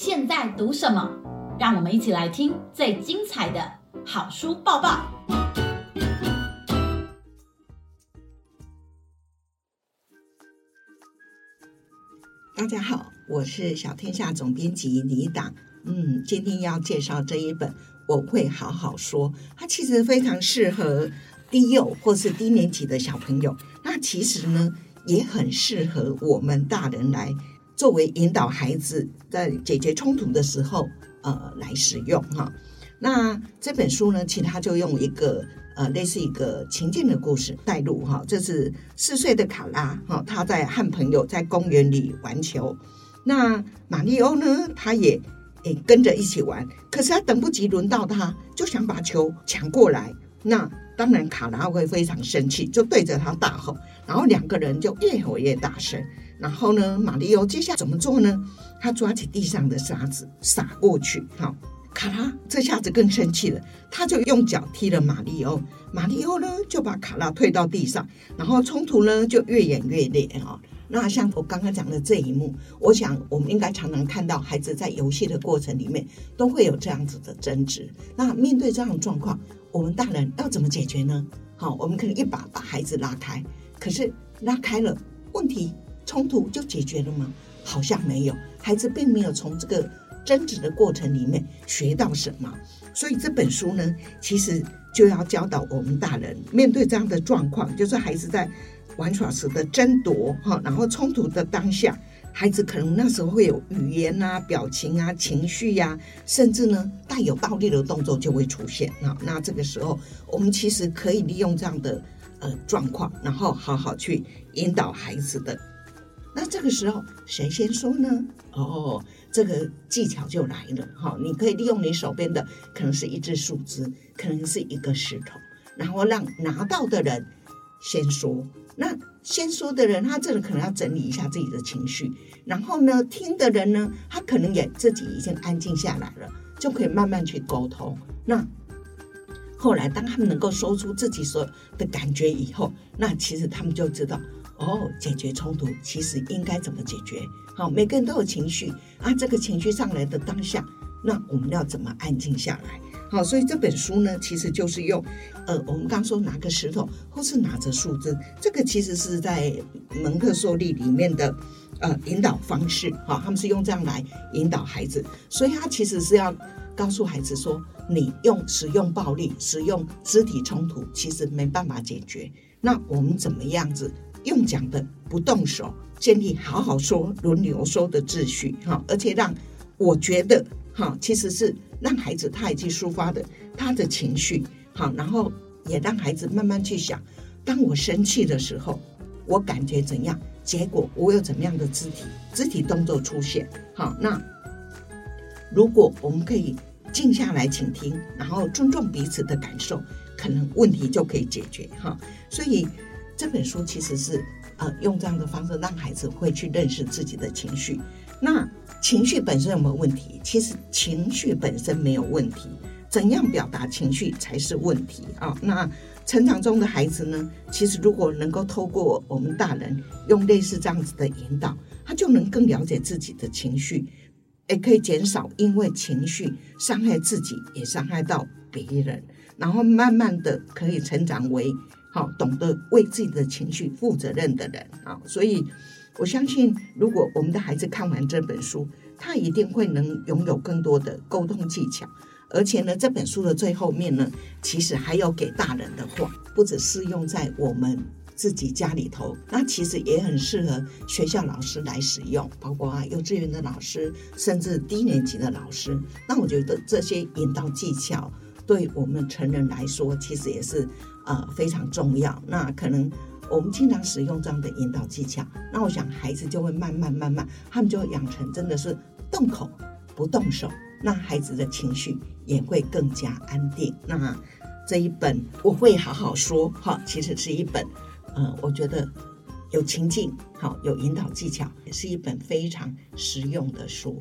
现在读什么？让我们一起来听最精彩的好书报报。大家好，我是小天下总编辑李党。嗯，今天要介绍这一本，我会好好说。它其实非常适合低幼或是低年级的小朋友。那其实呢，也很适合我们大人来。作为引导孩子在解决冲突的时候，呃，来使用哈。那这本书呢，其他就用一个呃类似一个情境的故事带入哈。这是四岁的卡拉哈，他在和朋友在公园里玩球。那马里欧呢，他也诶跟着一起玩，可是他等不及轮到他，就想把球抢过来。那当然卡拉会非常生气，就对着他大吼，然后两个人就越吼越大声。然后呢，马里奥接下来怎么做呢？他抓起地上的沙子撒过去，好，卡拉这下子更生气了，他就用脚踢了马里奥，马里奥呢就把卡拉推到地上，然后冲突呢就越演越烈哈。那像我刚刚讲的这一幕，我想我们应该常常看到孩子在游戏的过程里面都会有这样子的争执。那面对这样的状况，我们大人要怎么解决呢？好，我们可能一把把孩子拉开，可是拉开了问题。冲突就解决了吗？好像没有，孩子并没有从这个争执的过程里面学到什么。所以这本书呢，其实就要教导我们大人，面对这样的状况，就是孩子在玩耍时的争夺哈，然后冲突的当下，孩子可能那时候会有语言啊、表情啊、情绪呀，甚至呢带有暴力的动作就会出现啊。那这个时候，我们其实可以利用这样的呃状况，然后好好去引导孩子的。那这个时候谁先说呢？哦，这个技巧就来了哈！你可以利用你手边的，可能是一只树枝，可能是一个石头，然后让拿到的人先说。那先说的人，他这里可能要整理一下自己的情绪，然后呢，听的人呢，他可能也自己已经安静下来了，就可以慢慢去沟通。那后来，当他们能够说出自己所的感觉以后，那其实他们就知道。哦，解决冲突其实应该怎么解决？好，每个人都有情绪啊，这个情绪上来的当下，那我们要怎么安静下来？好，所以这本书呢，其实就是用，呃，我们刚说拿个石头或是拿着树枝，这个其实是在蒙特梭利里面的呃引导方式，哈，他们是用这样来引导孩子，所以他其实是要告诉孩子说，你用使用暴力、使用肢体冲突，其实没办法解决，那我们怎么样子？用讲的不动手，建立好好说、轮流说的秩序，哈，而且让我觉得，哈，其实是让孩子他已经抒发的他的情绪，好，然后也让孩子慢慢去想，当我生气的时候，我感觉怎样？结果我有怎么样的肢体肢体动作出现？好，那如果我们可以静下来倾听，然后尊重彼此的感受，可能问题就可以解决，哈，所以。这本书其实是呃用这样的方式让孩子会去认识自己的情绪。那情绪本身有没有问题？其实情绪本身没有问题，怎样表达情绪才是问题啊？那成长中的孩子呢？其实如果能够透过我们大人用类似这样子的引导，他就能更了解自己的情绪，也可以减少因为情绪伤害自己，也伤害到别人，然后慢慢的可以成长为。懂得为自己的情绪负责任的人啊，所以我相信，如果我们的孩子看完这本书，他一定会能拥有更多的沟通技巧。而且呢，这本书的最后面呢，其实还有给大人的话，不只适用在我们自己家里头，那其实也很适合学校老师来使用，包括啊幼稚园的老师，甚至低年级的老师。那我觉得这些引导技巧，对我们成人来说，其实也是。呃，非常重要。那可能我们经常使用这样的引导技巧，那我想孩子就会慢慢慢慢，他们就养成真的是动口不动手，那孩子的情绪也会更加安定。那这一本我会好好说哈，其实是一本呃，我觉得有情境，好有引导技巧，也是一本非常实用的书。